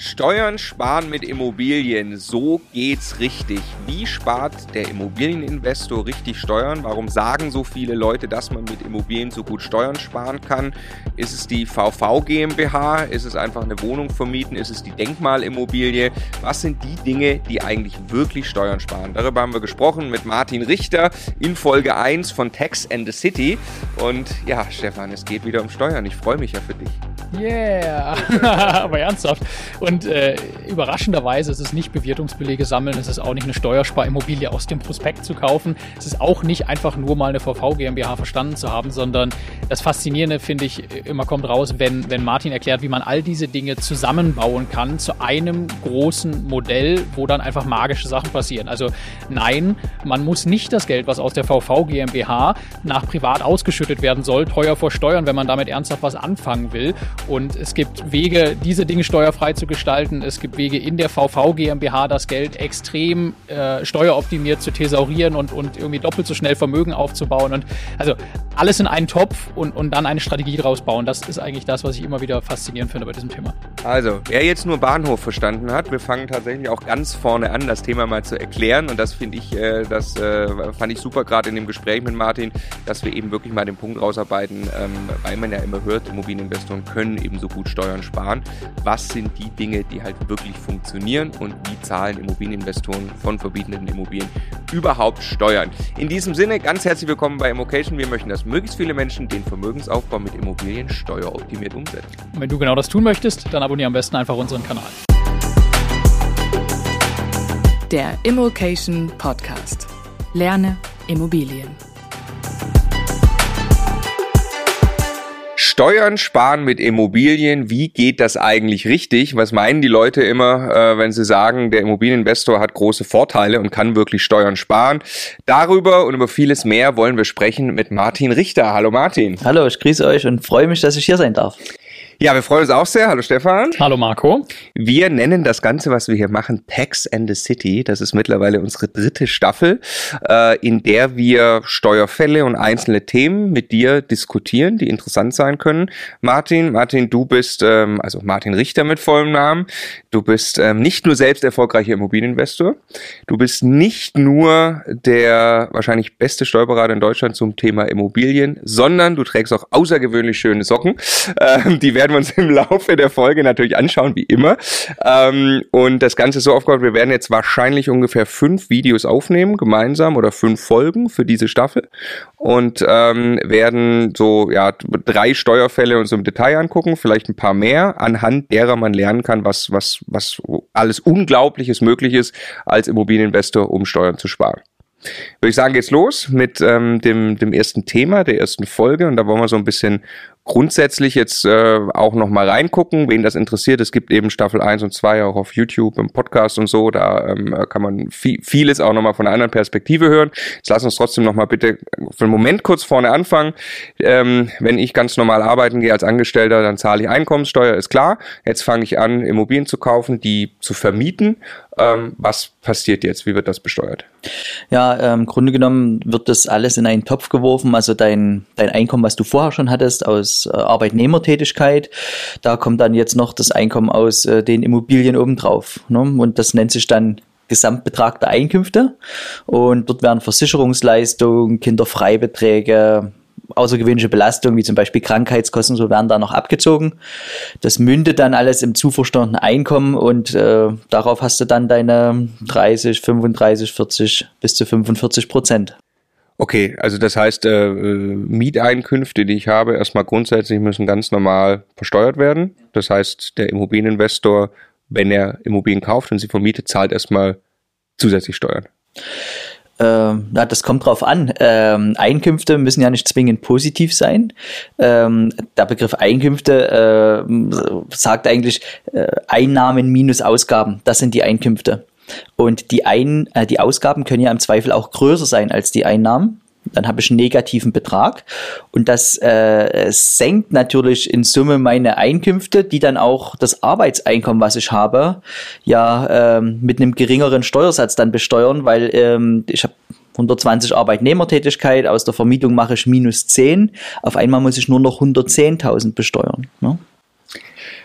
Steuern sparen mit Immobilien, so geht's richtig. Wie spart der Immobilieninvestor richtig Steuern? Warum sagen so viele Leute, dass man mit Immobilien so gut Steuern sparen kann? Ist es die VV GmbH? Ist es einfach eine Wohnung vermieten? Ist es die Denkmalimmobilie? Was sind die Dinge, die eigentlich wirklich Steuern sparen? Darüber haben wir gesprochen mit Martin Richter in Folge 1 von Tax and the City. Und ja, Stefan, es geht wieder um Steuern. Ich freue mich ja für dich. Yeah, aber ernsthaft. Und äh, überraschenderweise ist es nicht Bewertungsbelege sammeln, es ist auch nicht eine Steuersparimmobilie aus dem Prospekt zu kaufen. Es ist auch nicht einfach nur mal eine VV GmbH verstanden zu haben, sondern das Faszinierende finde ich immer kommt raus, wenn, wenn Martin erklärt, wie man all diese Dinge zusammenbauen kann zu einem großen Modell, wo dann einfach magische Sachen passieren. Also nein, man muss nicht das Geld, was aus der VV GmbH nach privat ausgeschüttet werden soll, teuer versteuern, wenn man damit ernsthaft was anfangen will. Und es gibt Wege, diese Dinge steuerfrei zu gestalten. Es gibt Wege in der VV GmbH, das Geld extrem äh, steueroptimiert zu thesaurieren und, und irgendwie doppelt so schnell Vermögen aufzubauen. Und also alles in einen Topf und, und dann eine Strategie draus bauen. Das ist eigentlich das, was ich immer wieder faszinierend finde bei diesem Thema. Also, wer jetzt nur Bahnhof verstanden hat, wir fangen tatsächlich auch ganz vorne an, das Thema mal zu erklären. Und das finde ich, äh, das äh, fand ich super gerade in dem Gespräch mit Martin, dass wir eben wirklich mal den Punkt rausarbeiten, ähm, weil man ja immer hört, Immobilieninvestoren können ebenso gut Steuern sparen. Was sind die Dinge, die halt wirklich funktionieren und wie zahlen Immobilieninvestoren von verbietenden Immobilien überhaupt Steuern? In diesem Sinne, ganz herzlich willkommen bei Immocation. Wir möchten, dass möglichst viele Menschen den Vermögensaufbau mit Immobilien steueroptimiert umsetzen. Und wenn du genau das tun möchtest, dann abonniere am besten einfach unseren Kanal. Der Immocation Podcast. Lerne Immobilien. Steuern sparen mit Immobilien, wie geht das eigentlich richtig? Was meinen die Leute immer, äh, wenn sie sagen, der Immobilieninvestor hat große Vorteile und kann wirklich Steuern sparen? Darüber und über vieles mehr wollen wir sprechen mit Martin Richter. Hallo Martin. Hallo, ich grüße euch und freue mich, dass ich hier sein darf. Ja, wir freuen uns auch sehr. Hallo Stefan. Hallo Marco. Wir nennen das Ganze, was wir hier machen, Tax and the City. Das ist mittlerweile unsere dritte Staffel, äh, in der wir Steuerfälle und einzelne Themen mit dir diskutieren, die interessant sein können. Martin, Martin, du bist, ähm, also Martin Richter mit vollem Namen, du bist ähm, nicht nur selbst erfolgreicher Immobilieninvestor, du bist nicht nur der wahrscheinlich beste Steuerberater in Deutschland zum Thema Immobilien, sondern du trägst auch außergewöhnlich schöne Socken. Ähm, die werden werden wir uns im Laufe der Folge natürlich anschauen, wie immer. Ähm, und das Ganze ist so aufgebaut, wir werden jetzt wahrscheinlich ungefähr fünf Videos aufnehmen, gemeinsam oder fünf Folgen für diese Staffel. Und ähm, werden so ja drei Steuerfälle uns im Detail angucken, vielleicht ein paar mehr, anhand derer man lernen kann, was, was, was alles Unglaubliches möglich ist, als Immobilieninvestor, um Steuern zu sparen. Würde ich sagen, geht's los mit ähm, dem, dem ersten Thema, der ersten Folge. Und da wollen wir so ein bisschen grundsätzlich jetzt äh, auch noch mal reingucken, wen das interessiert. Es gibt eben Staffel 1 und 2 auch auf YouTube, im Podcast und so. Da ähm, kann man viel, vieles auch noch mal von einer anderen Perspektive hören. Jetzt lass uns trotzdem noch mal bitte für einen Moment kurz vorne anfangen. Ähm, wenn ich ganz normal arbeiten gehe als Angestellter, dann zahle ich Einkommenssteuer, ist klar. Jetzt fange ich an, Immobilien zu kaufen, die zu vermieten. Ähm, was passiert jetzt? Wie wird das besteuert? Ja, ähm, im Grunde genommen wird das alles in einen Topf geworfen. Also dein, dein Einkommen, was du vorher schon hattest aus äh, Arbeitnehmertätigkeit. Da kommt dann jetzt noch das Einkommen aus äh, den Immobilien obendrauf. Ne? Und das nennt sich dann Gesamtbetrag der Einkünfte. Und dort werden Versicherungsleistungen, Kinderfreibeträge, außergewöhnliche Belastungen, wie zum Beispiel Krankheitskosten, so werden da noch abgezogen. Das mündet dann alles im zuverstandenen Einkommen und äh, darauf hast du dann deine 30, 35, 40 bis zu 45 Prozent. Okay, also das heißt, äh, äh, Mieteinkünfte, die ich habe, erstmal grundsätzlich müssen ganz normal versteuert werden. Das heißt, der Immobilieninvestor, wenn er Immobilien kauft und sie vermietet, zahlt erstmal zusätzlich Steuern. Ähm, ja, das kommt drauf an. Ähm, Einkünfte müssen ja nicht zwingend positiv sein. Ähm, der Begriff Einkünfte äh, sagt eigentlich äh, Einnahmen minus Ausgaben. Das sind die Einkünfte. Und die, Ein äh, die Ausgaben können ja im Zweifel auch größer sein als die Einnahmen. Dann habe ich einen negativen Betrag. Und das äh, senkt natürlich in Summe meine Einkünfte, die dann auch das Arbeitseinkommen, was ich habe, ja ähm, mit einem geringeren Steuersatz dann besteuern, weil ähm, ich habe 120 Arbeitnehmertätigkeit, aus der Vermietung mache ich minus 10. Auf einmal muss ich nur noch 110.000 besteuern. Ne?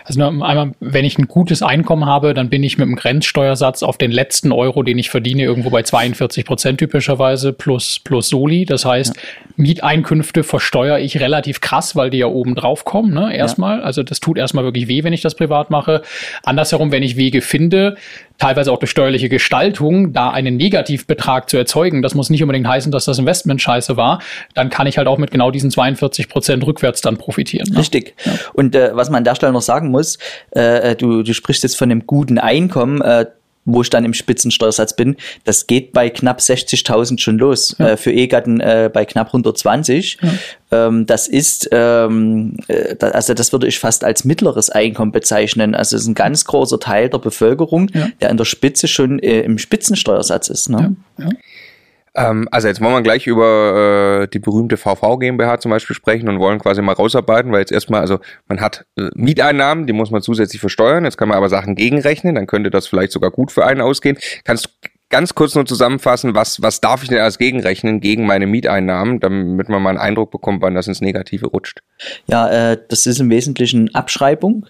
Also einmal, wenn ich ein gutes Einkommen habe, dann bin ich mit dem Grenzsteuersatz auf den letzten Euro, den ich verdiene, irgendwo bei 42 Prozent typischerweise plus, plus Soli. Das heißt, ja. Mieteinkünfte versteuere ich relativ krass, weil die ja oben drauf kommen, ne? Erstmal. Ja. Also das tut erstmal wirklich weh, wenn ich das privat mache. Andersherum, wenn ich Wege finde, teilweise auch durch steuerliche Gestaltung, da einen Negativbetrag zu erzeugen, das muss nicht unbedingt heißen, dass das Investment scheiße war, dann kann ich halt auch mit genau diesen 42 Prozent rückwärts dann profitieren. Ne? Richtig. Ja. Und äh, was man an der Stelle noch sagen muss, äh, du, du sprichst jetzt von einem guten Einkommen, äh, wo ich dann im Spitzensteuersatz bin, das geht bei knapp 60.000 schon los. Ja. Äh, für Ehegatten äh, bei knapp 120. Ja. Ähm, das ist, ähm, äh, also das würde ich fast als mittleres Einkommen bezeichnen. Also es ist ein ganz großer Teil der Bevölkerung, ja. der an der Spitze schon äh, im Spitzensteuersatz ist. Ne? Ähm, also jetzt wollen wir gleich über äh, die berühmte VV GmbH zum Beispiel sprechen und wollen quasi mal rausarbeiten, weil jetzt erstmal, also man hat äh, Mieteinnahmen, die muss man zusätzlich versteuern, jetzt kann man aber Sachen gegenrechnen, dann könnte das vielleicht sogar gut für einen ausgehen. Kannst du ganz kurz nur zusammenfassen, was, was darf ich denn als gegenrechnen gegen meine Mieteinnahmen, damit man mal einen Eindruck bekommt, wann das ins Negative rutscht? Ja, äh, das ist im Wesentlichen Abschreibung.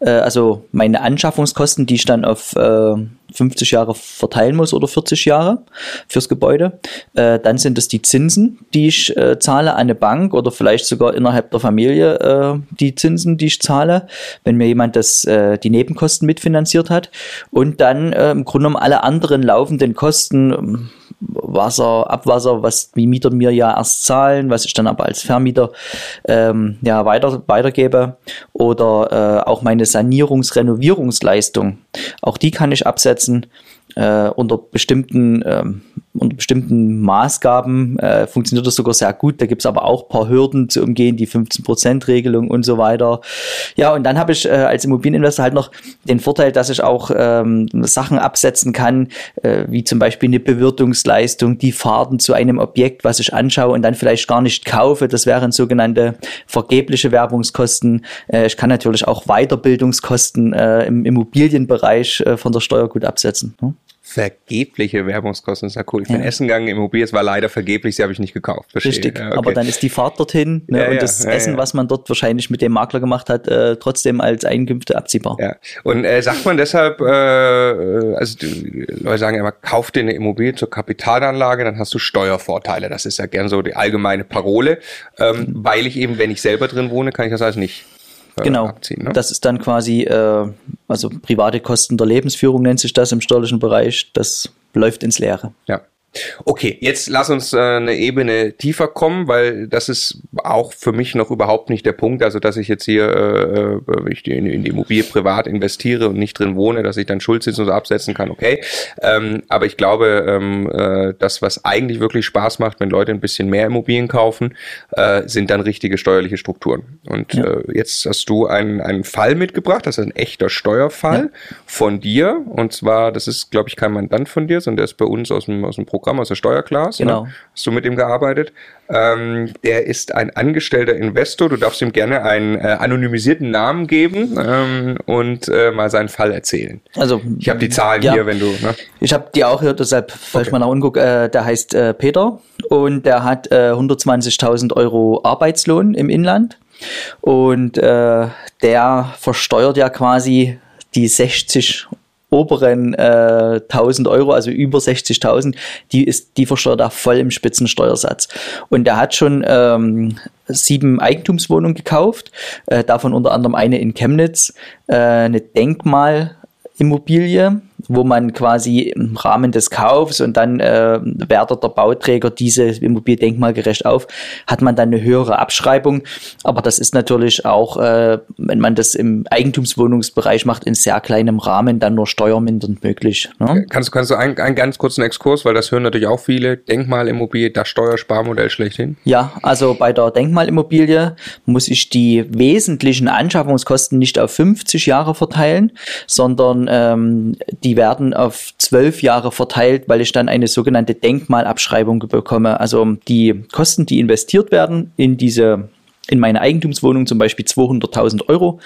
Äh, also meine Anschaffungskosten, die ich dann auf äh, 50 Jahre verteilen muss oder 40 Jahre fürs Gebäude. Äh, dann sind es die Zinsen, die ich äh, zahle an eine Bank oder vielleicht sogar innerhalb der Familie äh, die Zinsen, die ich zahle, wenn mir jemand das, äh, die Nebenkosten mitfinanziert hat. Und dann äh, im Grunde genommen alle anderen laufenden Kosten, Wasser, Abwasser, was die Mieter mir ja erst zahlen, was ich dann aber als Vermieter ähm, ja, weiter, weitergebe. Oder äh, auch meine Sanierungs-, Renovierungsleistung. Auch die kann ich absetzen setzen äh, unter bestimmten ähm, unter bestimmten Maßgaben äh, funktioniert das sogar sehr gut. Da gibt es aber auch ein paar Hürden zu umgehen, die 15%-Regelung und so weiter. Ja, und dann habe ich äh, als Immobilieninvestor halt noch den Vorteil, dass ich auch ähm, Sachen absetzen kann, äh, wie zum Beispiel eine Bewirtungsleistung, die Fahrten zu einem Objekt, was ich anschaue und dann vielleicht gar nicht kaufe. Das wären sogenannte vergebliche Werbungskosten. Äh, ich kann natürlich auch Weiterbildungskosten äh, im Immobilienbereich äh, von der Steuer gut absetzen. Ne? Vergebliche Werbungskosten ist ja cool. Ich ja. bin essen gegangen, Immobilie, es war leider vergeblich, sie habe ich nicht gekauft. Verstehe. Richtig, ja, okay. aber dann ist die Fahrt dorthin ne, ja, und das Essen, was man dort wahrscheinlich mit dem Makler gemacht hat, äh, trotzdem als Einkünfte abziehbar. Ja. Und äh, sagt man deshalb, äh, also die Leute sagen immer, kauf dir eine Immobilie zur Kapitalanlage, dann hast du Steuervorteile. Das ist ja gern so die allgemeine Parole, ähm, mhm. weil ich eben, wenn ich selber drin wohne, kann ich das also nicht äh, genau. abziehen. Ne? Das ist dann quasi, äh, also private Kosten der Lebensführung nennt sich das im steuerlichen Bereich. Das läuft ins Leere. Ja. Okay, jetzt lass uns äh, eine Ebene tiefer kommen, weil das ist auch für mich noch überhaupt nicht der Punkt, also dass ich jetzt hier äh, äh ich in, in die Immobilie privat investiere und nicht drin wohne, dass ich dann Schuldzinsen so absetzen kann, okay. Ähm, aber ich glaube, ähm, äh, das, was eigentlich wirklich Spaß macht, wenn Leute ein bisschen mehr Immobilien kaufen, äh, sind dann richtige steuerliche Strukturen. Und ja. äh, jetzt hast du einen, einen Fall mitgebracht, das ist ein echter Steuerfall ja. von dir. Und zwar, das ist, glaube ich, kein Mandant von dir, sondern der ist bei uns aus dem, aus dem Programm Programm aus der Steuerklasse. Genau. Ne? Hast du mit ihm gearbeitet? Ähm, der ist ein angestellter Investor. Du darfst ihm gerne einen äh, anonymisierten Namen geben ähm, und äh, mal seinen Fall erzählen. Also ich habe die Zahlen ja, hier, wenn du. Ne? Ich habe die auch hier, deshalb falls okay. mal nach unten gucke. Äh, der heißt äh, Peter und der hat äh, 120.000 Euro Arbeitslohn im Inland und äh, der versteuert ja quasi die 60 oberen äh, 1000 Euro, also über 60.000, die ist, die versteuert er voll im Spitzensteuersatz. Und er hat schon ähm, sieben Eigentumswohnungen gekauft, äh, davon unter anderem eine in Chemnitz, äh, eine Denkmalimmobilie wo man quasi im Rahmen des Kaufs und dann äh, wertet der Bauträger diese Immobilie denkmalgerecht auf, hat man dann eine höhere Abschreibung. Aber das ist natürlich auch, äh, wenn man das im Eigentumswohnungsbereich macht, in sehr kleinem Rahmen dann nur steuermindernd möglich. Ne? Kannst, kannst du einen, einen ganz kurzen Exkurs, weil das hören natürlich auch viele, Denkmalimmobilie, das Steuersparmodell schlechthin? Ja, also bei der Denkmalimmobilie muss ich die wesentlichen Anschaffungskosten nicht auf 50 Jahre verteilen, sondern ähm, die die werden auf zwölf Jahre verteilt, weil ich dann eine sogenannte Denkmalabschreibung bekomme. Also die Kosten, die investiert werden in diese in meine Eigentumswohnung zum Beispiel 200.000 Euro.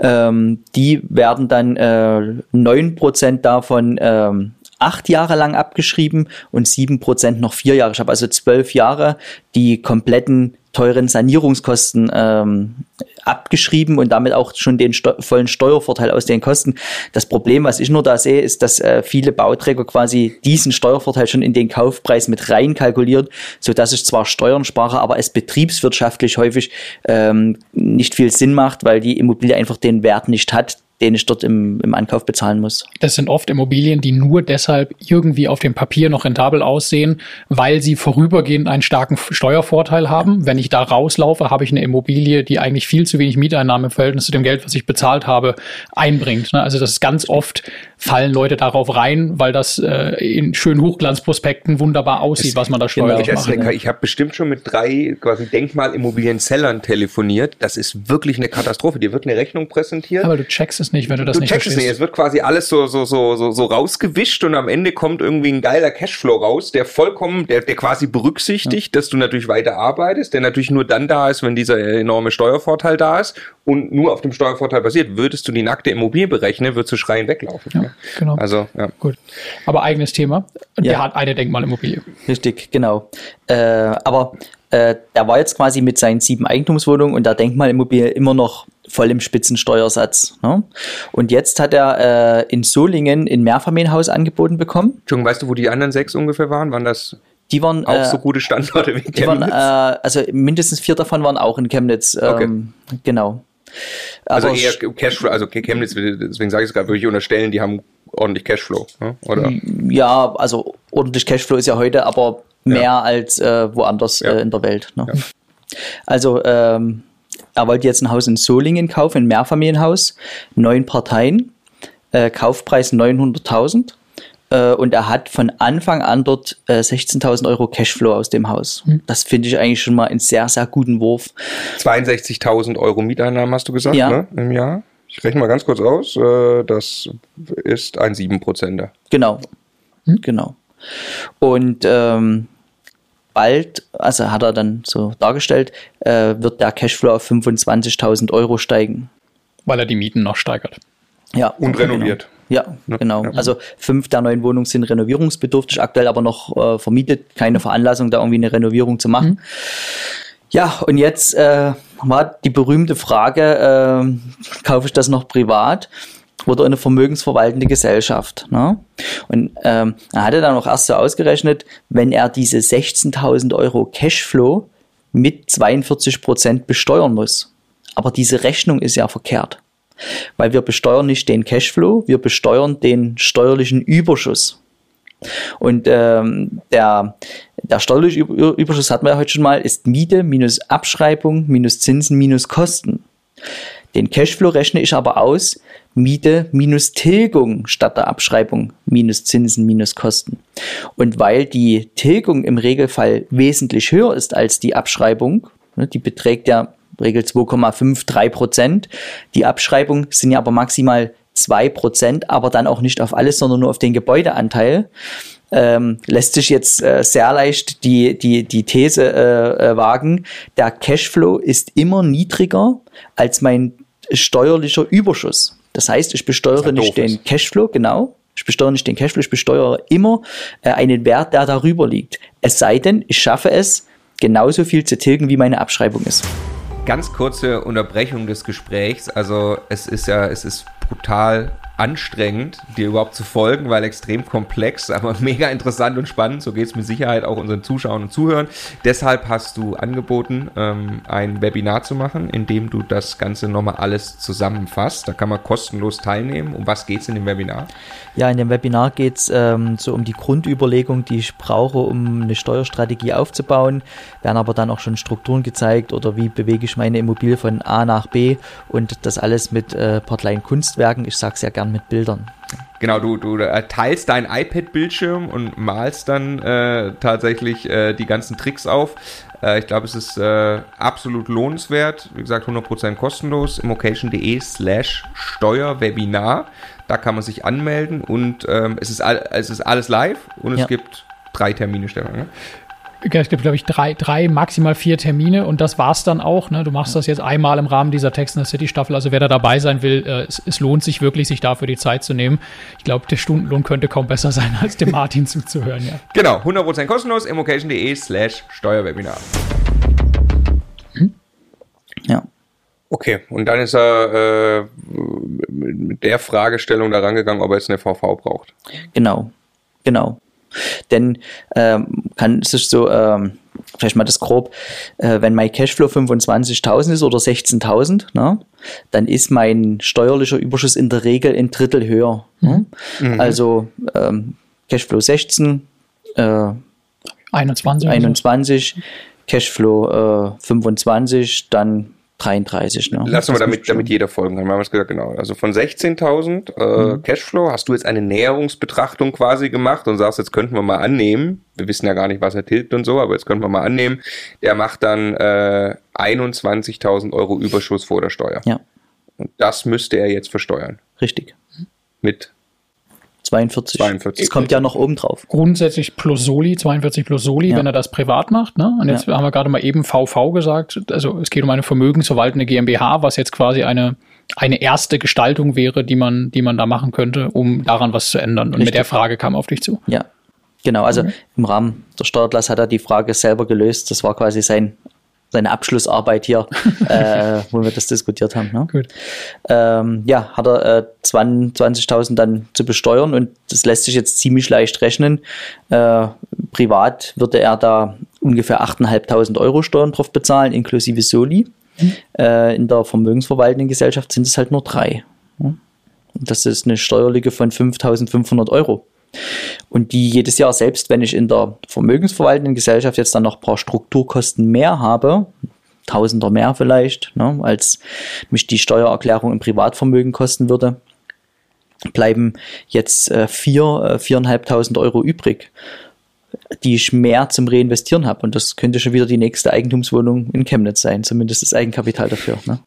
Ähm, die werden dann äh, 9% davon ähm, acht Jahre lang abgeschrieben und sieben Prozent noch vier Jahre. Ich habe also zwölf Jahre die kompletten teuren Sanierungskosten ähm, abgeschrieben und damit auch schon den Steu vollen Steuervorteil aus den Kosten. Das Problem, was ich nur da sehe, ist, dass äh, viele Bauträger quasi diesen Steuervorteil schon in den Kaufpreis mit rein kalkulieren, so dass ich zwar Steuern spare, aber es betriebswirtschaftlich häufig ähm, nicht viel Sinn macht, weil die Immobilie einfach den Wert nicht hat, den ich dort im, im Ankauf bezahlen muss. Das sind oft Immobilien, die nur deshalb irgendwie auf dem Papier noch rentabel aussehen, weil sie vorübergehend einen starken Steuervorteil haben. Wenn ich da rauslaufe, habe ich eine Immobilie, die eigentlich viel zu wenig Mieteinnahme im Verhältnis zu dem Geld, was ich bezahlt habe, einbringt. Ne? Also das ist ganz oft fallen Leute darauf rein, weil das äh, in schönen Hochglanzprospekten wunderbar aussieht, es, was man da steuert. Genau, ich, ich habe bestimmt schon mit drei quasi Denkmalimmobilien-Sellern telefoniert. Das ist wirklich eine Katastrophe. Dir wird eine Rechnung präsentiert. Aber du checkst es nicht, wenn du das du nicht checkst verstehst. Es nicht. Es wird quasi alles so, so, so, so, so rausgewischt und am Ende kommt irgendwie ein geiler Cashflow raus, der vollkommen, der, der quasi berücksichtigt, ja. dass du natürlich weiter arbeitest, der natürlich nur dann da ist, wenn dieser enorme Steuervorteil da ist und nur auf dem Steuervorteil basiert. Würdest du die nackte Immobilie berechnen, würdest du schreien weglaufen. Ja, genau. Also, ja. Gut. Aber eigenes Thema. Und ja. der hat eine Denkmalimmobilie. Richtig, genau. Äh, aber äh, der war jetzt quasi mit seinen sieben Eigentumswohnungen und der Denkmalimmobilie immer noch voll im Spitzensteuersatz. Ne? Und jetzt hat er äh, in Solingen ein Mehrfamilienhaus angeboten bekommen. Entschuldigung, weißt du, wo die anderen sechs ungefähr waren? Waren das die waren auch äh, so gute Standorte wie Chemnitz? Waren, äh, also mindestens vier davon waren auch in Chemnitz. Ähm, okay. Genau. Also Aber eher Cashflow, also Chemnitz, deswegen sage ich es gerade, würde ich unterstellen, die haben ordentlich Cashflow, ne? oder? Ja, also ordentlich Cashflow ist ja heute, aber mehr ja. als äh, woanders ja. äh, in der Welt. Ne? Ja. Also ähm, er wollte jetzt ein Haus in Solingen kaufen, ein Mehrfamilienhaus, neun Parteien, äh, Kaufpreis 900.000 äh, und er hat von Anfang an dort äh, 16.000 Euro Cashflow aus dem Haus. Hm. Das finde ich eigentlich schon mal einen sehr, sehr guten Wurf. 62.000 Euro Mieteinnahmen hast du gesagt, ja. ne, im Jahr? Ich rechne mal ganz kurz aus. Äh, das ist ein 7%er. Genau. Hm? Genau. Und ähm, bald, also hat er dann so dargestellt, äh, wird der Cashflow auf 25.000 Euro steigen. Weil er die Mieten noch steigert. Ja. Und renoviert. Genau. Ja, genau. Ja. Also fünf der neuen Wohnungen sind renovierungsbedürftig, aktuell aber noch äh, vermietet. Keine Veranlassung, da irgendwie eine Renovierung zu machen. Mhm. Ja, und jetzt äh, war die berühmte Frage, äh, kaufe ich das noch privat? Oder eine vermögensverwaltende Gesellschaft. Ne? Und ähm, er hatte dann auch erst so ausgerechnet, wenn er diese 16.000 Euro Cashflow mit 42 Prozent besteuern muss. Aber diese Rechnung ist ja verkehrt. Weil wir besteuern nicht den Cashflow, wir besteuern den steuerlichen Überschuss. Und ähm, der, der steuerliche Überschuss hatten wir ja heute schon mal, ist Miete minus Abschreibung minus Zinsen minus Kosten. Den Cashflow rechne ich aber aus, Miete minus Tilgung statt der Abschreibung minus Zinsen minus Kosten. Und weil die Tilgung im Regelfall wesentlich höher ist als die Abschreibung, ne, die beträgt ja Regel 2,53 Prozent. Die Abschreibung sind ja aber maximal 2 Prozent, aber dann auch nicht auf alles, sondern nur auf den Gebäudeanteil. Ähm, lässt sich jetzt äh, sehr leicht die, die, die These äh, äh, wagen, der Cashflow ist immer niedriger als mein steuerlicher Überschuss. Das heißt, ich besteuere nicht den ist. Cashflow, genau. Ich besteuere nicht den Cashflow, ich besteuere immer äh, einen Wert, der darüber liegt. Es sei denn, ich schaffe es, genauso viel zu tilgen, wie meine Abschreibung ist. Ganz kurze Unterbrechung des Gesprächs. Also es ist ja, es ist brutal anstrengend, dir überhaupt zu folgen, weil extrem komplex, aber mega interessant und spannend. So geht es mit Sicherheit auch unseren Zuschauern und Zuhörern. Deshalb hast du angeboten, ähm, ein Webinar zu machen, in dem du das Ganze nochmal alles zusammenfasst. Da kann man kostenlos teilnehmen. Um was geht es in dem Webinar? Ja, in dem Webinar geht es ähm, so um die Grundüberlegung, die ich brauche, um eine Steuerstrategie aufzubauen. Werden aber dann auch schon Strukturen gezeigt oder wie bewege ich meine Immobilie von A nach B und das alles mit äh, Portlein Kunstwerken. Ich sage sehr gern mit Bildern. Genau, du, du äh, teilst deinen iPad-Bildschirm und malst dann äh, tatsächlich äh, die ganzen Tricks auf. Äh, ich glaube, es ist äh, absolut lohnenswert. Wie gesagt, 100% kostenlos. immocation.de slash Steuerwebinar. Da kann man sich anmelden und ähm, es, ist all, es ist alles live und ja. es gibt drei Termine, Stefan. Ne? Es gibt, glaube ich, drei, drei, maximal vier Termine und das war's dann auch. Ne? Du machst das jetzt einmal im Rahmen dieser Text in der City Staffel. Also wer da dabei sein will, äh, es, es, lohnt sich wirklich, sich dafür die Zeit zu nehmen. Ich glaube, der Stundenlohn könnte kaum besser sein, als dem Martin zuzuhören. Ja. Genau, 100% kostenlos, immocation.de slash Steuerwebinar. Hm? Ja. Okay, und dann ist er äh, mit der Fragestellung da rangegangen, ob er jetzt eine VV braucht. Genau, genau. Denn ähm, kann es ist so, ähm, vielleicht mal das grob, äh, wenn mein Cashflow 25.000 ist oder 16.000, ne, dann ist mein steuerlicher Überschuss in der Regel ein Drittel höher. Ne? Mhm. Also ähm, Cashflow 16, äh, 21, 21 so. Cashflow äh, 25, dann 33. Ne? Lassen wir damit, damit jeder folgen kann. Wir haben es gesagt, genau. Also von 16.000 äh, mhm. Cashflow hast du jetzt eine Näherungsbetrachtung quasi gemacht und sagst, jetzt könnten wir mal annehmen, wir wissen ja gar nicht, was er tilgt und so, aber jetzt könnten wir mal annehmen, der macht dann äh, 21.000 Euro Überschuss vor der Steuer. Ja. Und das müsste er jetzt versteuern. Richtig. Mit 42. 42. Das kommt ja noch oben drauf. Grundsätzlich plus Soli, 42 plus Soli, ja. wenn er das privat macht. Ne? Und jetzt ja. haben wir gerade mal eben VV gesagt. Also es geht um eine vermögensverwaltende GmbH, was jetzt quasi eine, eine erste Gestaltung wäre, die man, die man da machen könnte, um daran was zu ändern. Und Richtig. mit der Frage kam auf dich zu. Ja. Genau, also mhm. im Rahmen der Steuerklasse hat er die Frage selber gelöst. Das war quasi sein seine Abschlussarbeit hier, äh, wo wir das diskutiert haben. Ne? Gut. Ähm, ja, hat er äh, 20.000 dann zu besteuern und das lässt sich jetzt ziemlich leicht rechnen. Äh, privat würde er da ungefähr 8.500 Euro Steuern drauf bezahlen, inklusive Soli. Mhm. Äh, in der vermögensverwaltenden Gesellschaft sind es halt nur drei. Ne? Das ist eine Steuerlücke von 5.500 Euro. Und die jedes Jahr, selbst wenn ich in der vermögensverwaltenden Gesellschaft jetzt dann noch ein paar Strukturkosten mehr habe, Tausender mehr vielleicht, ne, als mich die Steuererklärung im Privatvermögen kosten würde, bleiben jetzt äh, vier, äh, viereinhalbtausend Euro übrig die ich mehr zum Reinvestieren habe. Und das könnte schon wieder die nächste Eigentumswohnung in Chemnitz sein, zumindest das Eigenkapital dafür. Ne?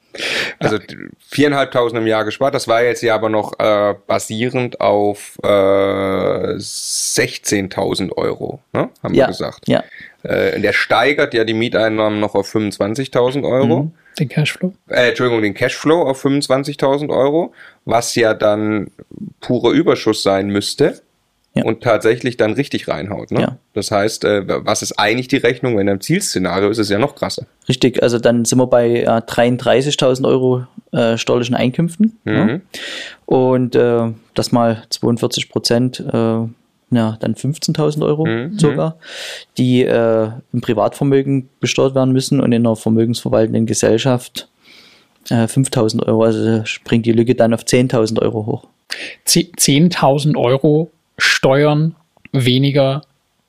Also viereinhalbtausend im Jahr gespart, das war jetzt ja aber noch äh, basierend auf äh, 16.000 Euro, ne? haben ja, wir gesagt. Ja. Äh, der steigert ja die Mieteinnahmen noch auf 25.000 Euro. Mhm. Den Cashflow? Äh, Entschuldigung, den Cashflow auf 25.000 Euro, was ja dann purer Überschuss sein müsste ja. und tatsächlich dann richtig reinhaut. Ne? Ja. Das heißt, äh, was ist eigentlich die Rechnung? Wenn im Zielszenario ist, ist es ja noch krasser. Richtig, also dann sind wir bei äh, 33.000 Euro äh, steuerlichen Einkünften. Mhm. Ja? Und äh, das mal 42 Prozent, äh, ja, dann 15.000 Euro mhm. sogar, die äh, im Privatvermögen besteuert werden müssen und in einer vermögensverwaltenden Gesellschaft 5.000 äh, Euro. Also springt die Lücke dann auf 10.000 Euro hoch. 10.000 Euro Steuern weniger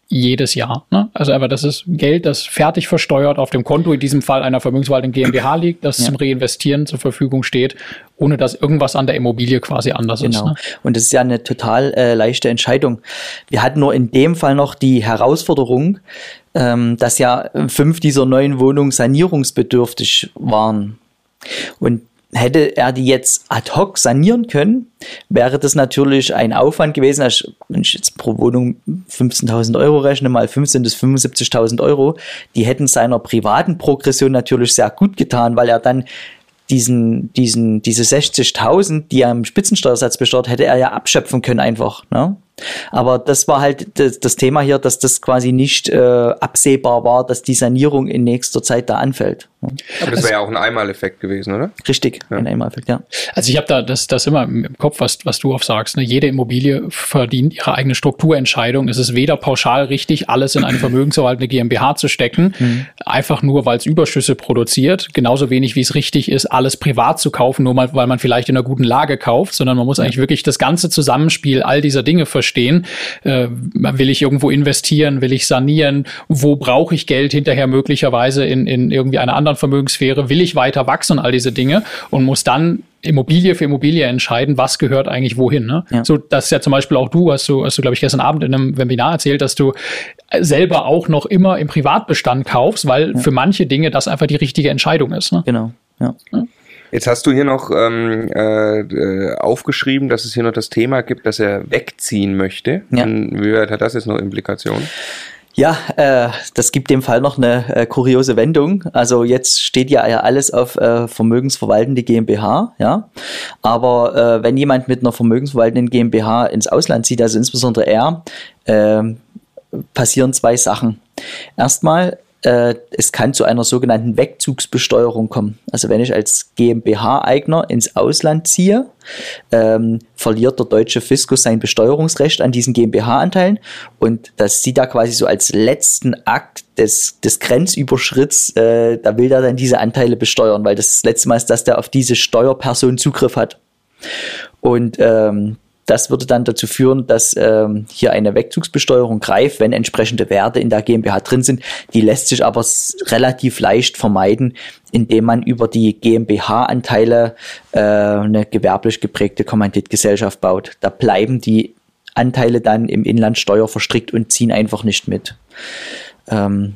jedes Jahr. Ne? Also einfach, das ist Geld, das fertig versteuert auf dem Konto, in diesem Fall einer Vermögensverwaltung GmbH liegt, das ja. zum Reinvestieren zur Verfügung steht, ohne dass irgendwas an der Immobilie quasi anders genau. ist. Ne? Und das ist ja eine total äh, leichte Entscheidung. Wir hatten nur in dem Fall noch die Herausforderung, ähm, dass ja fünf dieser neuen Wohnungen sanierungsbedürftig waren. Und Hätte er die jetzt ad hoc sanieren können, wäre das natürlich ein Aufwand gewesen. Also, wenn ich jetzt pro Wohnung 15.000 Euro rechne, mal 15 bis 75.000 Euro, die hätten seiner privaten Progression natürlich sehr gut getan, weil er dann diesen, diesen, diese 60.000, die er im Spitzensteuersatz besteuert, hätte er ja abschöpfen können einfach. Ne? Aber das war halt das, das Thema hier, dass das quasi nicht äh, absehbar war, dass die Sanierung in nächster Zeit da anfällt. Aber das wäre ja auch ein Einmaleffekt gewesen, oder? Richtig, ja. ein Einmaleffekt, ja. Also ich habe da das, das immer im Kopf, was, was du oft sagst. Ne? Jede Immobilie verdient ihre eigene Strukturentscheidung. Es ist weder pauschal richtig, alles in eine vermögensverwaltende GmbH zu stecken, mhm. einfach nur, weil es Überschüsse produziert. Genauso wenig, wie es richtig ist, alles privat zu kaufen, nur mal, weil man vielleicht in einer guten Lage kauft, sondern man muss eigentlich wirklich das ganze Zusammenspiel all dieser Dinge verstehen. Äh, will ich irgendwo investieren? Will ich sanieren? Wo brauche ich Geld hinterher möglicherweise in, in irgendwie einer anderen Vermögenssphäre? Will ich weiter wachsen? All diese Dinge und muss dann Immobilie für Immobilie entscheiden, was gehört eigentlich wohin. Ne? Ja. So, das ist ja zum Beispiel auch du, hast du, hast du, glaube ich, gestern Abend in einem Webinar erzählt, dass du selber auch noch immer im Privatbestand kaufst, weil ja. für manche Dinge das einfach die richtige Entscheidung ist. Ne? Genau, ja. ja. Jetzt hast du hier noch ähm, äh, aufgeschrieben, dass es hier noch das Thema gibt, dass er wegziehen möchte. Ja. Wie weit hat das jetzt noch Implikationen? Ja, äh, das gibt dem Fall noch eine äh, kuriose Wendung. Also jetzt steht ja alles auf äh, vermögensverwaltende GmbH, ja. Aber äh, wenn jemand mit einer vermögensverwaltenden GmbH ins Ausland zieht, also insbesondere er, äh, passieren zwei Sachen. Erstmal äh, es kann zu einer sogenannten Wegzugsbesteuerung kommen. Also wenn ich als GmbH-Eigner ins Ausland ziehe, ähm, verliert der deutsche Fiskus sein Besteuerungsrecht an diesen GmbH-Anteilen und das sieht er quasi so als letzten Akt des, des Grenzüberschritts, äh, da will er dann diese Anteile besteuern, weil das, das letzte Mal ist, dass der auf diese Steuerperson Zugriff hat. Und ähm, das würde dann dazu führen, dass ähm, hier eine Wegzugsbesteuerung greift, wenn entsprechende Werte in der GmbH drin sind. Die lässt sich aber relativ leicht vermeiden, indem man über die GmbH-Anteile äh, eine gewerblich geprägte Kommanditgesellschaft baut. Da bleiben die Anteile dann im Inland Steuer verstrickt und ziehen einfach nicht mit. Ähm,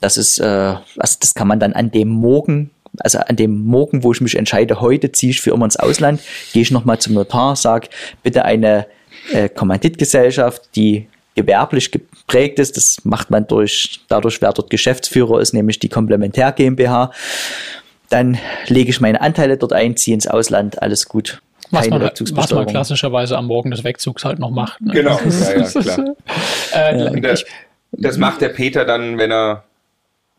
das ist, äh, also das kann man dann an dem Morgen also an dem Morgen, wo ich mich entscheide, heute ziehe ich für immer ins Ausland, gehe ich nochmal zum Notar, sage bitte eine äh, Kommanditgesellschaft, die gewerblich geprägt ist. Das macht man durch, dadurch, wer dort Geschäftsführer ist, nämlich die Komplementär GmbH. Dann lege ich meine Anteile dort ein, ziehe ins Ausland, alles gut. Was man, was man, klassischerweise am Morgen des Wegzugs halt noch macht. Ne? Genau, ja, ja, klar. äh, das, das macht der Peter dann, wenn er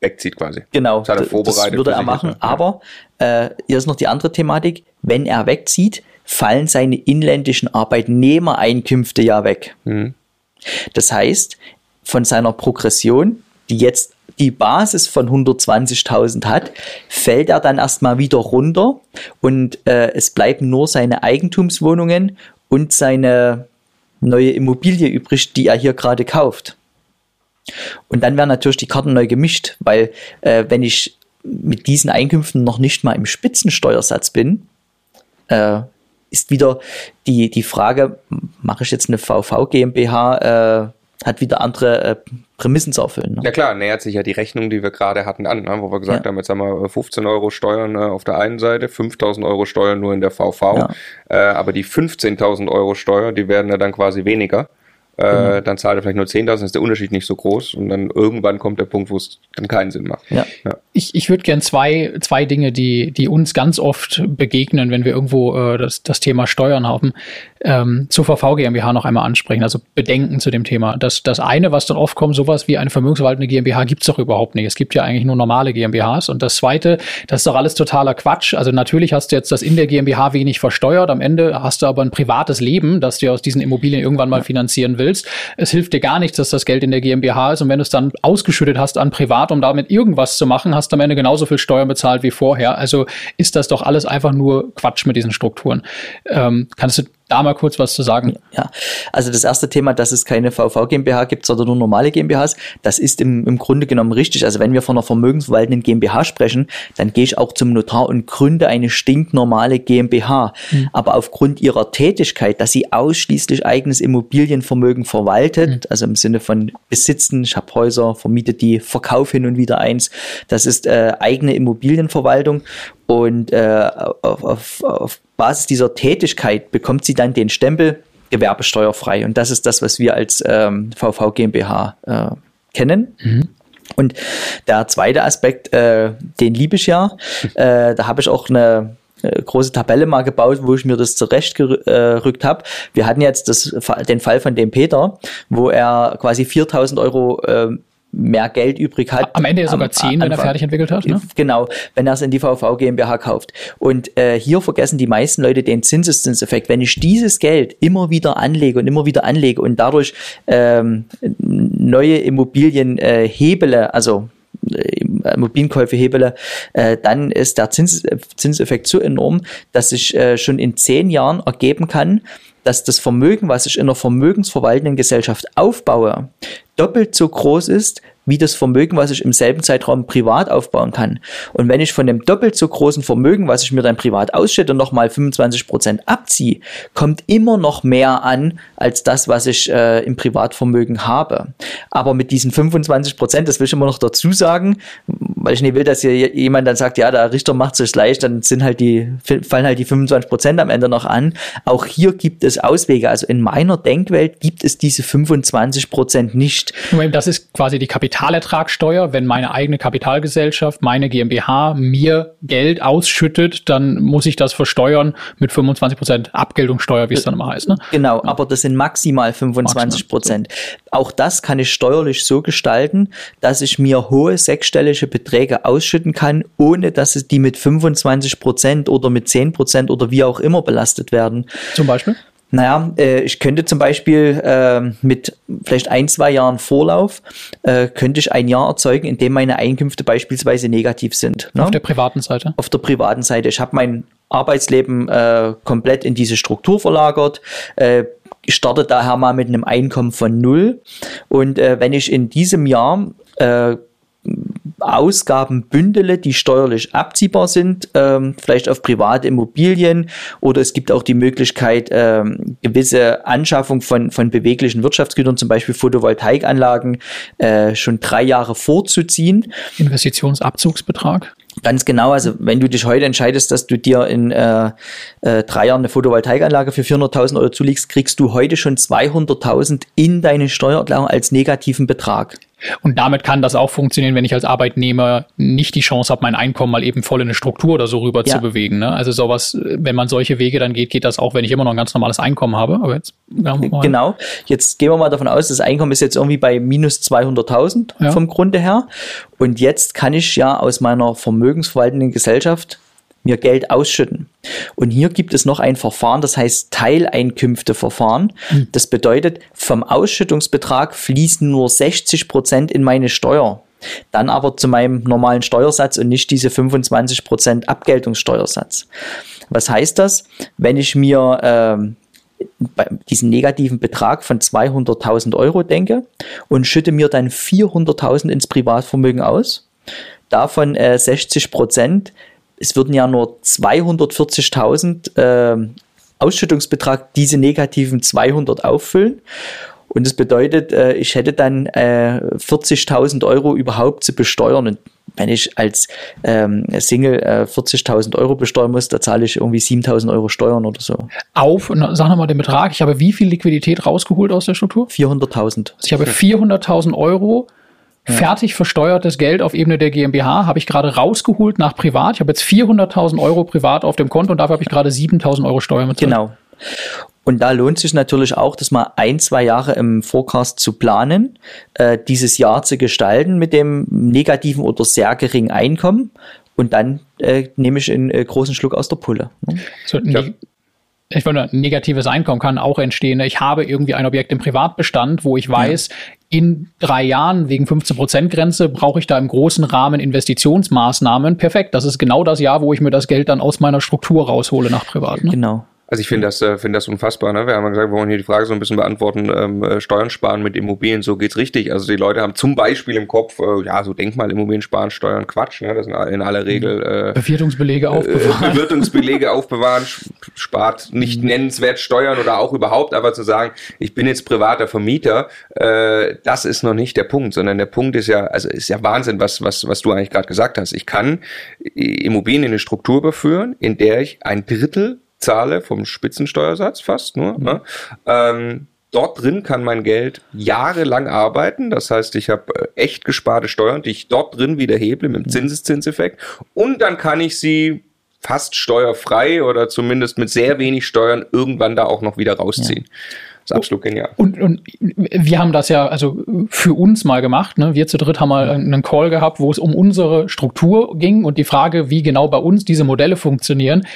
wegzieht quasi. Genau, das, das würde er machen. Aber äh, hier ist noch die andere Thematik. Wenn er wegzieht, fallen seine inländischen Arbeitnehmereinkünfte ja weg. Mhm. Das heißt, von seiner Progression, die jetzt die Basis von 120.000 hat, fällt er dann erstmal wieder runter und äh, es bleiben nur seine Eigentumswohnungen und seine neue Immobilie übrig, die er hier gerade kauft. Und dann werden natürlich die Karten neu gemischt, weil äh, wenn ich mit diesen Einkünften noch nicht mal im Spitzensteuersatz bin, äh, ist wieder die, die Frage, mache ich jetzt eine VV GmbH, äh, hat wieder andere äh, Prämissen zu erfüllen. Ne? Ja klar, nähert sich ja die Rechnung, die wir gerade hatten, an, ne? wo wir gesagt ja. haben, jetzt haben wir 15 Euro Steuern äh, auf der einen Seite, 5.000 Euro Steuern nur in der VV, ja. äh, aber die 15.000 Euro Steuer, die werden ja dann quasi weniger. Genau. Äh, dann zahlt er vielleicht nur 10.000, dann ist der Unterschied nicht so groß und dann irgendwann kommt der Punkt, wo es dann keinen Sinn macht. Ja. ja. Ich, ich würde gern zwei, zwei Dinge, die, die uns ganz oft begegnen, wenn wir irgendwo äh, das, das Thema Steuern haben, ähm, zur VV GmbH noch einmal ansprechen, also Bedenken zu dem Thema. Das, das eine, was dann oft kommt, sowas wie eine vermögensverwaltende GmbH gibt es doch überhaupt nicht. Es gibt ja eigentlich nur normale GmbHs. Und das zweite, das ist doch alles totaler Quatsch. Also natürlich hast du jetzt das in der GmbH wenig versteuert, am Ende hast du aber ein privates Leben, das du aus diesen Immobilien irgendwann mal finanzieren willst willst. Es hilft dir gar nichts, dass das Geld in der GmbH ist und wenn du es dann ausgeschüttet hast an privat, um damit irgendwas zu machen, hast du am Ende genauso viel Steuern bezahlt wie vorher. Also ist das doch alles einfach nur Quatsch mit diesen Strukturen. Ähm, kannst du da mal kurz was zu sagen? Ja, also das erste Thema, dass es keine VV GmbH gibt, sondern nur normale GmbHs, das ist im, im Grunde genommen richtig. Also wenn wir von einer vermögensverwaltenden GmbH sprechen, dann gehe ich auch zum Notar und gründe eine stinknormale GmbH. Mhm. Aber aufgrund ihrer Tätigkeit, dass sie ausschließlich eigenes Immobilienvermögen verwaltet, mhm. also im Sinne von Besitzen, ich habe Häuser, vermiete die, verkaufe hin und wieder eins, das ist äh, eigene Immobilienverwaltung und äh, auf, auf, auf Basis dieser Tätigkeit bekommt sie dann den Stempel gewerbesteuerfrei. Und das ist das, was wir als ähm, VV GmbH äh, kennen. Mhm. Und der zweite Aspekt, äh, den liebe ich ja. Äh, da habe ich auch eine äh, große Tabelle mal gebaut, wo ich mir das zurechtgerückt habe. Wir hatten jetzt das, den Fall von dem Peter, wo er quasi 4000 Euro äh, mehr Geld übrig hat. Am Ende ja sogar 10, wenn er fertig entwickelt hat. Ne? Genau, wenn er es in die VV GmbH kauft. Und äh, hier vergessen die meisten Leute den Zinseszinseffekt. Wenn ich dieses Geld immer wieder anlege und immer wieder anlege und dadurch ähm, neue Immobilien äh, hebele, also äh, Immobilienkäufe hebele, äh, dann ist der Zins, Zinseffekt so enorm, dass ich äh, schon in zehn Jahren ergeben kann, dass das Vermögen, was ich in einer vermögensverwaltenden Gesellschaft aufbaue, doppelt so groß ist, wie das Vermögen, was ich im selben Zeitraum privat aufbauen kann. Und wenn ich von dem doppelt so großen Vermögen, was ich mir dann privat ausschütte, nochmal 25 Prozent abziehe, kommt immer noch mehr an als das, was ich äh, im Privatvermögen habe. Aber mit diesen 25 Prozent, das will ich immer noch dazu sagen, weil ich nicht will, dass hier jemand dann sagt, ja, der Richter macht es leicht, dann sind halt die, fallen halt die 25 Prozent am Ende noch an. Auch hier gibt es Auswege. Also in meiner Denkwelt gibt es diese 25 Prozent nicht. Das ist quasi die Kapitalertragssteuer. Wenn meine eigene Kapitalgesellschaft, meine GmbH mir Geld ausschüttet, dann muss ich das versteuern mit 25 Prozent Abgeltungssteuer, wie es dann immer heißt. Ne? Genau, aber das sind maximal 25 Prozent. Auch das kann ich steuerlich so gestalten, dass ich mir hohe sechsstellige Beträge ausschütten kann, ohne dass es die mit 25 Prozent oder mit 10 Prozent oder wie auch immer belastet werden. Zum Beispiel? Naja, äh, ich könnte zum Beispiel äh, mit vielleicht ein, zwei Jahren Vorlauf, äh, könnte ich ein Jahr erzeugen, in dem meine Einkünfte beispielsweise negativ sind. Ne? Auf der privaten Seite? Auf der privaten Seite. Ich habe mein Arbeitsleben äh, komplett in diese Struktur verlagert. Äh, ich starte daher mal mit einem Einkommen von null. Und äh, wenn ich in diesem Jahr äh, Ausgaben bündele, die steuerlich abziehbar sind, ähm, vielleicht auf private Immobilien oder es gibt auch die Möglichkeit, ähm, gewisse Anschaffung von, von beweglichen Wirtschaftsgütern, zum Beispiel Photovoltaikanlagen, äh, schon drei Jahre vorzuziehen. Investitionsabzugsbetrag? Ganz genau, also wenn du dich heute entscheidest, dass du dir in äh, äh, drei Jahren eine Photovoltaikanlage für 400.000 Euro zulegst, kriegst du heute schon 200.000 in deine Steuererklärung als negativen Betrag. Und damit kann das auch funktionieren, wenn ich als Arbeitnehmer nicht die Chance habe, mein Einkommen mal eben voll in eine Struktur oder so rüber ja. zu bewegen. Ne? Also sowas, wenn man solche Wege dann geht, geht das auch, wenn ich immer noch ein ganz normales Einkommen habe. Aber jetzt genau. Jetzt gehen wir mal davon aus, das Einkommen ist jetzt irgendwie bei minus 200.000 ja. vom Grunde her. Und jetzt kann ich ja aus meiner vermögensverwaltenden Gesellschaft mir Geld ausschütten. Und hier gibt es noch ein Verfahren, das heißt Teileinkünfteverfahren. Hm. Das bedeutet, vom Ausschüttungsbetrag fließen nur 60 Prozent in meine Steuer. Dann aber zu meinem normalen Steuersatz und nicht diese 25 Prozent Abgeltungssteuersatz. Was heißt das? Wenn ich mir ähm, diesen negativen Betrag von 200.000 Euro denke und schütte mir dann 400.000 ins Privatvermögen aus, davon äh, 60 Prozent, es würden ja nur 240.000 äh, Ausschüttungsbetrag diese negativen 200 auffüllen. Und das bedeutet, äh, ich hätte dann äh, 40.000 Euro überhaupt zu besteuern. Und wenn ich als ähm, Single äh, 40.000 Euro besteuern muss, da zahle ich irgendwie 7.000 Euro Steuern oder so. Auf, sag nochmal den Betrag, ich habe wie viel Liquidität rausgeholt aus der Struktur? 400.000. Also ich habe 400.000 Euro fertig versteuertes Geld auf Ebene der GmbH habe ich gerade rausgeholt nach privat. Ich habe jetzt 400.000 Euro privat auf dem Konto und dafür habe ich gerade 7.000 Euro Steuer mit Genau. Und da lohnt sich natürlich auch, das mal ein, zwei Jahre im Forecast zu planen, äh, dieses Jahr zu gestalten mit dem negativen oder sehr geringen Einkommen. Und dann äh, nehme ich einen äh, großen Schluck aus der Pulle. Ne? So, ja ich würde negatives Einkommen kann auch entstehen. Ich habe irgendwie ein Objekt im Privatbestand, wo ich weiß, ja. in drei Jahren wegen 15% Grenze brauche ich da im großen Rahmen Investitionsmaßnahmen. Perfekt. Das ist genau das Jahr, wo ich mir das Geld dann aus meiner Struktur raushole nach Privat. Ne? Genau. Also ich finde das, äh, finde das unfassbar. Ne? Wir haben ja gesagt, wir wollen hier die Frage so ein bisschen beantworten, ähm, äh, Steuern sparen mit Immobilien, so geht's richtig. Also die Leute haben zum Beispiel im Kopf, äh, ja, so Denkmalimmobilien sparen, Steuern, Quatsch. Ne? Das sind in aller Regel äh, Bewertungsbelege äh, aufbewahren. Bewertungsbelege aufbewahren, spart nicht nennenswert Steuern oder auch überhaupt, aber zu sagen, ich bin jetzt privater Vermieter, äh, das ist noch nicht der Punkt, sondern der Punkt ist ja, also ist ja Wahnsinn, was, was, was du eigentlich gerade gesagt hast. Ich kann Immobilien in eine Struktur überführen, in der ich ein Drittel zahle vom Spitzensteuersatz fast nur. Mhm. Ne? Ähm, dort drin kann mein Geld jahrelang arbeiten. Das heißt, ich habe äh, echt gesparte Steuern, die ich dort drin wieder heble mit dem mhm. Zinseszinseffekt. Und dann kann ich sie fast steuerfrei oder zumindest mit sehr wenig Steuern irgendwann da auch noch wieder rausziehen. Ja. Das ist absolut genial. Und, und wir haben das ja also für uns mal gemacht. Ne? Wir zu dritt haben mal einen Call gehabt, wo es um unsere Struktur ging und die Frage, wie genau bei uns diese Modelle funktionieren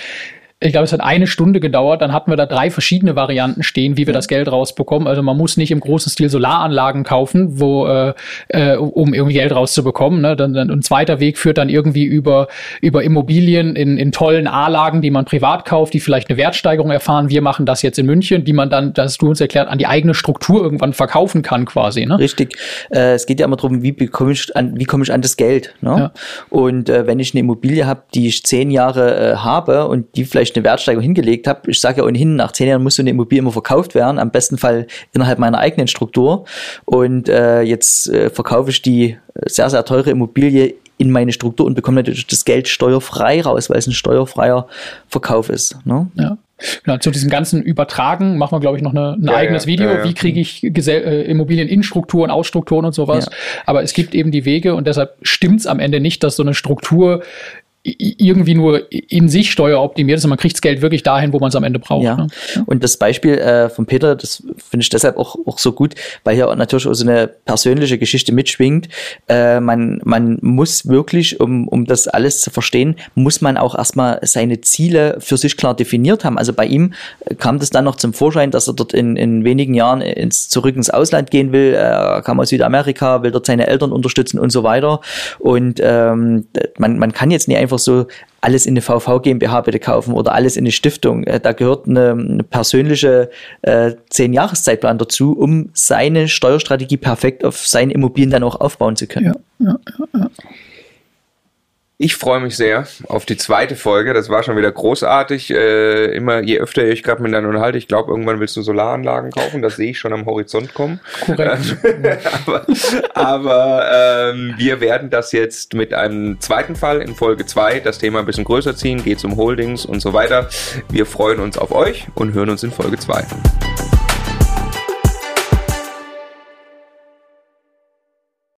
ich glaube, es hat eine Stunde gedauert, dann hatten wir da drei verschiedene Varianten stehen, wie wir das Geld rausbekommen. Also man muss nicht im großen Stil Solaranlagen kaufen, wo, äh, äh, um irgendwie Geld rauszubekommen. Ne? Dann, dann, ein zweiter Weg führt dann irgendwie über, über Immobilien in, in tollen A-Lagen, die man privat kauft, die vielleicht eine Wertsteigerung erfahren. Wir machen das jetzt in München, die man dann, das du uns erklärt, an die eigene Struktur irgendwann verkaufen kann quasi. Ne? Richtig. Äh, es geht ja immer darum, wie bekomme ich an, wie komme ich an das Geld. Ne? Ja. Und äh, wenn ich eine Immobilie habe, die ich zehn Jahre äh, habe und die vielleicht eine Wertsteigerung hingelegt habe, ich sage ja ohnehin, nach zehn Jahren muss so eine Immobilie immer verkauft werden, am besten Fall innerhalb meiner eigenen Struktur. Und äh, jetzt äh, verkaufe ich die sehr, sehr teure Immobilie in meine Struktur und bekomme natürlich das Geld steuerfrei raus, weil es ein steuerfreier Verkauf ist. Ne? Ja. Genau, zu diesem ganzen Übertragen machen wir, glaube ich, noch eine, ein ja, eigenes ja, Video. Ja, Wie kriege ich Gesell äh, Immobilien in Strukturen, aus Strukturen und sowas. Aber es gibt eben die Wege und deshalb stimmt es am Ende nicht, dass so eine Struktur irgendwie nur in sich steueroptimiert ist und man kriegt das Geld wirklich dahin, wo man es am Ende braucht. Ja. Ne? Und das Beispiel äh, von Peter, das finde ich deshalb auch, auch so gut, weil hier natürlich auch so eine persönliche Geschichte mitschwingt. Äh, man, man muss wirklich, um, um das alles zu verstehen, muss man auch erstmal seine Ziele für sich klar definiert haben. Also bei ihm äh, kam das dann noch zum Vorschein, dass er dort in, in wenigen Jahren ins, zurück ins Ausland gehen will. Er kam aus Südamerika, will dort seine Eltern unterstützen und so weiter. Und ähm, man, man kann jetzt nicht einfach einfach so alles in eine VV GmbH bitte kaufen oder alles in eine Stiftung. Äh, da gehört eine, eine persönliche äh, zehn Jahreszeitplan dazu, um seine Steuerstrategie perfekt auf seine Immobilien dann auch aufbauen zu können. Ja, ja, ja. Ich freue mich sehr auf die zweite Folge. Das war schon wieder großartig. Äh, immer je öfter ich gerade miteinander unterhalte, ich glaube, irgendwann willst du Solaranlagen kaufen. Das sehe ich schon am Horizont kommen. Korrekt. aber, aber ähm, wir werden das jetzt mit einem zweiten Fall in Folge 2 das Thema ein bisschen größer ziehen. Geht um Holdings und so weiter. Wir freuen uns auf euch und hören uns in Folge 2.